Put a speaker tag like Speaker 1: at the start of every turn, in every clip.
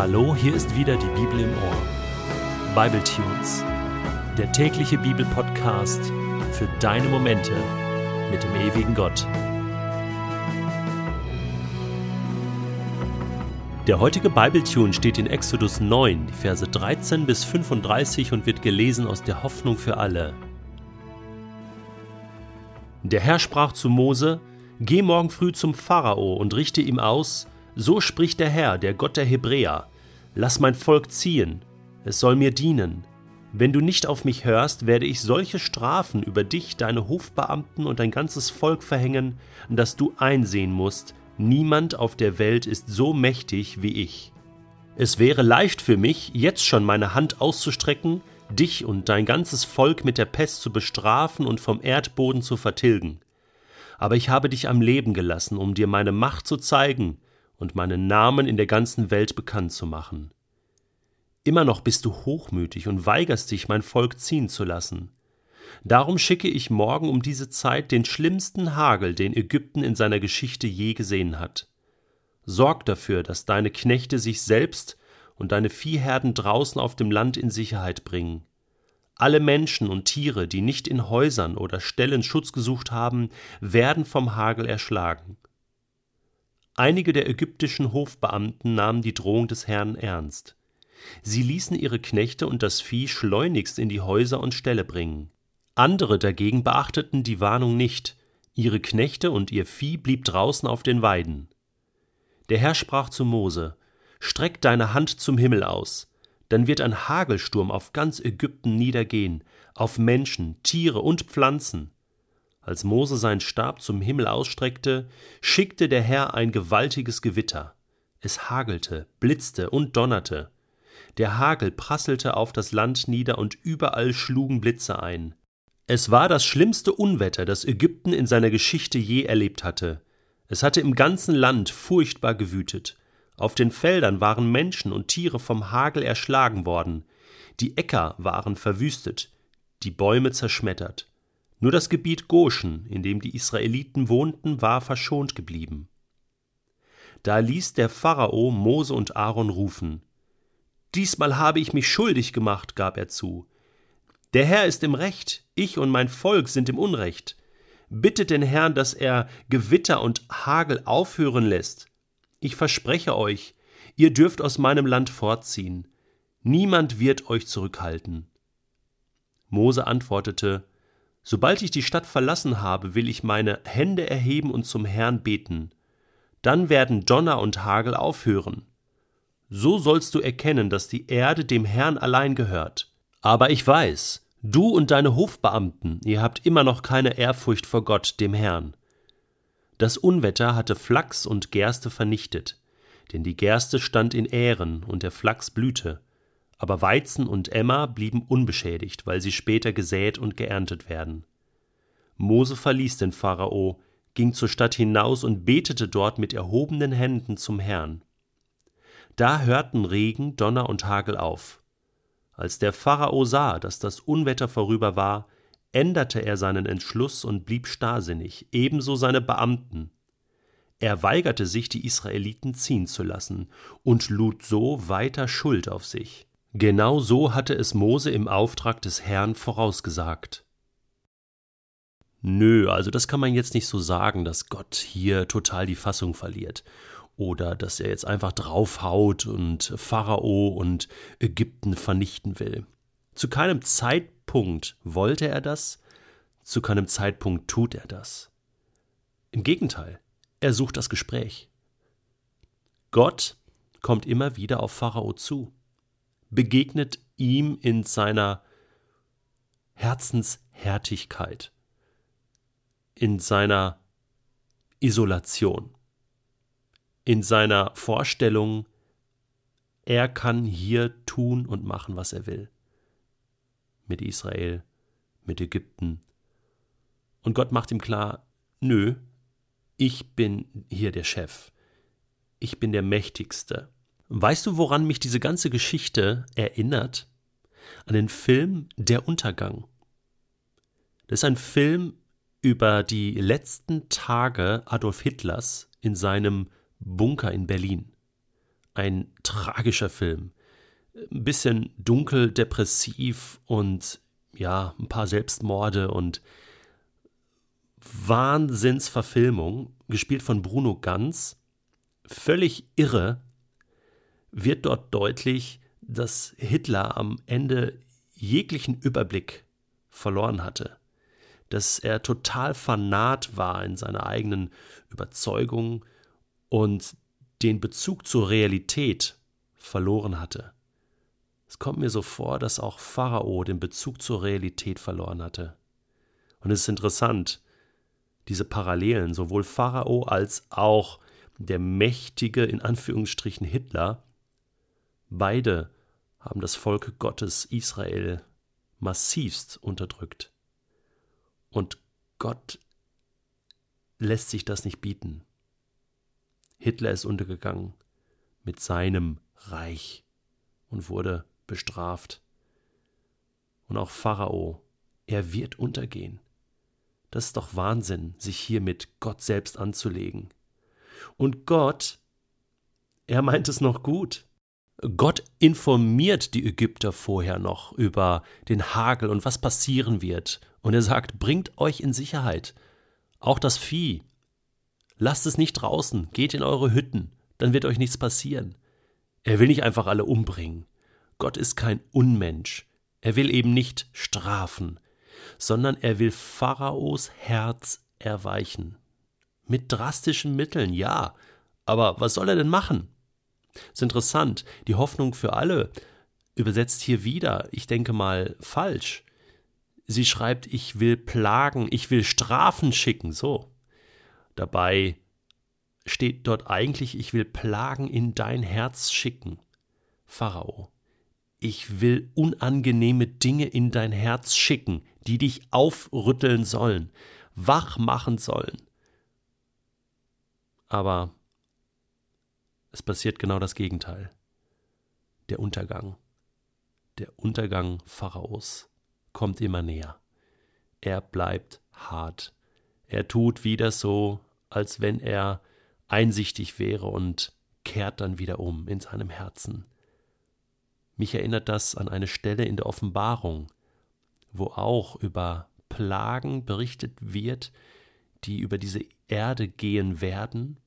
Speaker 1: Hallo, hier ist wieder die Bibel im Ohr. Bible Tunes, der tägliche Bibelpodcast für deine Momente mit dem ewigen Gott. Der heutige Bibletune steht in Exodus 9, die Verse 13 bis 35 und wird gelesen aus der Hoffnung für alle. Der Herr sprach zu Mose: Geh morgen früh zum Pharao und richte ihm aus, so spricht der Herr, der Gott der Hebräer, lass mein Volk ziehen, es soll mir dienen. Wenn du nicht auf mich hörst, werde ich solche Strafen über dich, deine Hofbeamten und dein ganzes Volk verhängen, dass du einsehen musst, niemand auf der Welt ist so mächtig wie ich. Es wäre leicht für mich, jetzt schon meine Hand auszustrecken, dich und dein ganzes Volk mit der Pest zu bestrafen und vom Erdboden zu vertilgen. Aber ich habe dich am Leben gelassen, um dir meine Macht zu zeigen und meinen Namen in der ganzen Welt bekannt zu machen. Immer noch bist du hochmütig und weigerst dich, mein Volk ziehen zu lassen. Darum schicke ich morgen um diese Zeit den schlimmsten Hagel, den Ägypten in seiner Geschichte je gesehen hat. Sorg dafür, dass deine Knechte sich selbst und deine Viehherden draußen auf dem Land in Sicherheit bringen. Alle Menschen und Tiere, die nicht in Häusern oder Ställen Schutz gesucht haben, werden vom Hagel erschlagen. Einige der ägyptischen Hofbeamten nahmen die Drohung des Herrn ernst. Sie ließen ihre Knechte und das Vieh schleunigst in die Häuser und Ställe bringen. Andere dagegen beachteten die Warnung nicht, ihre Knechte und ihr Vieh blieb draußen auf den Weiden. Der Herr sprach zu Mose Streck deine Hand zum Himmel aus, dann wird ein Hagelsturm auf ganz Ägypten niedergehen, auf Menschen, Tiere und Pflanzen, als Mose seinen Stab zum Himmel ausstreckte, schickte der Herr ein gewaltiges Gewitter. Es hagelte, blitzte und donnerte. Der Hagel prasselte auf das Land nieder und überall schlugen Blitze ein. Es war das schlimmste Unwetter, das Ägypten in seiner Geschichte je erlebt hatte. Es hatte im ganzen Land furchtbar gewütet. Auf den Feldern waren Menschen und Tiere vom Hagel erschlagen worden. Die Äcker waren verwüstet, die Bäume zerschmettert. Nur das Gebiet Goshen, in dem die Israeliten wohnten, war verschont geblieben. Da ließ der Pharao Mose und Aaron rufen. Diesmal habe ich mich schuldig gemacht, gab er zu. Der Herr ist im Recht, ich und mein Volk sind im Unrecht. Bittet den Herrn, dass er Gewitter und Hagel aufhören lässt. Ich verspreche euch, ihr dürft aus meinem Land fortziehen. Niemand wird euch zurückhalten. Mose antwortete, Sobald ich die Stadt verlassen habe, will ich meine Hände erheben und zum Herrn beten. Dann werden Donner und Hagel aufhören. So sollst du erkennen, dass die Erde dem Herrn allein gehört. Aber ich weiß, du und deine Hofbeamten, ihr habt immer noch keine Ehrfurcht vor Gott, dem Herrn. Das Unwetter hatte Flachs und Gerste vernichtet, denn die Gerste stand in Ähren und der Flachs blühte aber Weizen und Emma blieben unbeschädigt, weil sie später gesät und geerntet werden. Mose verließ den Pharao, ging zur Stadt hinaus und betete dort mit erhobenen Händen zum Herrn. Da hörten Regen, Donner und Hagel auf. Als der Pharao sah, dass das Unwetter vorüber war, änderte er seinen Entschluss und blieb starrsinnig, ebenso seine Beamten. Er weigerte sich, die Israeliten ziehen zu lassen und lud so weiter Schuld auf sich. Genau so hatte es Mose im Auftrag des Herrn vorausgesagt. Nö, also das kann man jetzt nicht so sagen, dass Gott hier total die Fassung verliert. Oder dass er jetzt einfach draufhaut und Pharao und Ägypten vernichten will. Zu keinem Zeitpunkt wollte er das, zu keinem Zeitpunkt tut er das. Im Gegenteil, er sucht das Gespräch. Gott kommt immer wieder auf Pharao zu begegnet ihm in seiner Herzenshärtigkeit, in seiner Isolation, in seiner Vorstellung, er kann hier tun und machen, was er will. Mit Israel, mit Ägypten. Und Gott macht ihm klar, nö, ich bin hier der Chef. Ich bin der Mächtigste. Weißt du, woran mich diese ganze Geschichte erinnert? An den Film Der Untergang. Das ist ein Film über die letzten Tage Adolf Hitlers in seinem Bunker in Berlin. ein tragischer Film. Ein bisschen dunkel, depressiv und ja, ein paar Selbstmorde und Wahnsinnsverfilmung, gespielt von Bruno Ganz. Völlig irre wird dort deutlich, dass Hitler am Ende jeglichen Überblick verloren hatte, dass er total fanat war in seiner eigenen Überzeugung und den Bezug zur Realität verloren hatte. Es kommt mir so vor, dass auch Pharao den Bezug zur Realität verloren hatte. Und es ist interessant, diese Parallelen, sowohl Pharao als auch der mächtige, in Anführungsstrichen, Hitler, beide haben das Volk Gottes Israel massivst unterdrückt. Und Gott lässt sich das nicht bieten. Hitler ist untergegangen mit seinem Reich und wurde bestraft. Und auch Pharao, er wird untergehen. Das ist doch Wahnsinn, sich hier mit Gott selbst anzulegen. Und Gott, er meint es noch gut. Gott informiert die Ägypter vorher noch über den Hagel und was passieren wird. Und er sagt, bringt euch in Sicherheit. Auch das Vieh. Lasst es nicht draußen, geht in eure Hütten, dann wird euch nichts passieren. Er will nicht einfach alle umbringen. Gott ist kein Unmensch. Er will eben nicht strafen, sondern er will Pharaos Herz erweichen. Mit drastischen Mitteln, ja. Aber was soll er denn machen? Ist interessant. Die Hoffnung für alle übersetzt hier wieder, ich denke mal, falsch. Sie schreibt, ich will plagen, ich will Strafen schicken, so. Dabei steht dort eigentlich, ich will Plagen in dein Herz schicken. Pharao, ich will unangenehme Dinge in dein Herz schicken, die dich aufrütteln sollen, wach machen sollen. Aber es passiert genau das Gegenteil. Der Untergang. Der Untergang Pharaos kommt immer näher. Er bleibt hart. Er tut wieder so, als wenn er einsichtig wäre und kehrt dann wieder um in seinem Herzen. Mich erinnert das an eine Stelle in der Offenbarung, wo auch über Plagen berichtet wird, die über diese Erde gehen werden,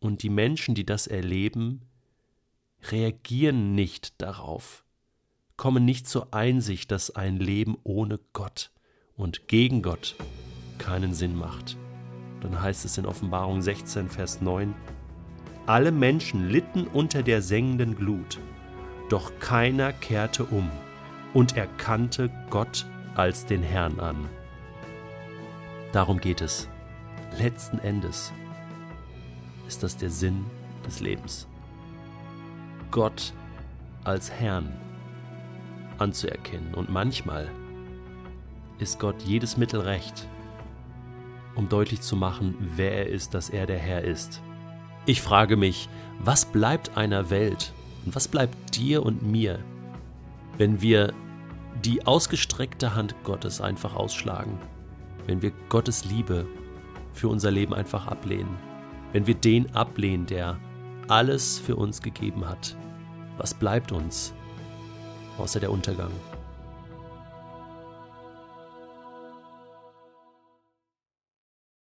Speaker 1: und die Menschen, die das erleben, reagieren nicht darauf, kommen nicht zur Einsicht, dass ein Leben ohne Gott und gegen Gott keinen Sinn macht. Dann heißt es in Offenbarung 16, Vers 9, alle Menschen litten unter der sengenden Glut, doch keiner kehrte um und erkannte Gott als den Herrn an. Darum geht es. Letzten Endes ist das der Sinn des Lebens. Gott als Herrn anzuerkennen. Und manchmal ist Gott jedes Mittel recht, um deutlich zu machen, wer er ist, dass er der Herr ist. Ich frage mich, was bleibt einer Welt und was bleibt dir und mir, wenn wir die ausgestreckte Hand Gottes einfach ausschlagen, wenn wir Gottes Liebe für unser Leben einfach ablehnen, wenn wir den ablehnen, der alles für uns gegeben hat? Was bleibt uns außer der Untergang?